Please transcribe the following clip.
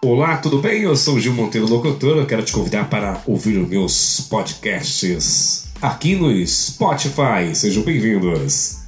Olá, tudo bem? Eu sou o Gil Monteiro Locutor. Eu quero te convidar para ouvir os meus podcasts aqui no Spotify. Sejam bem-vindos.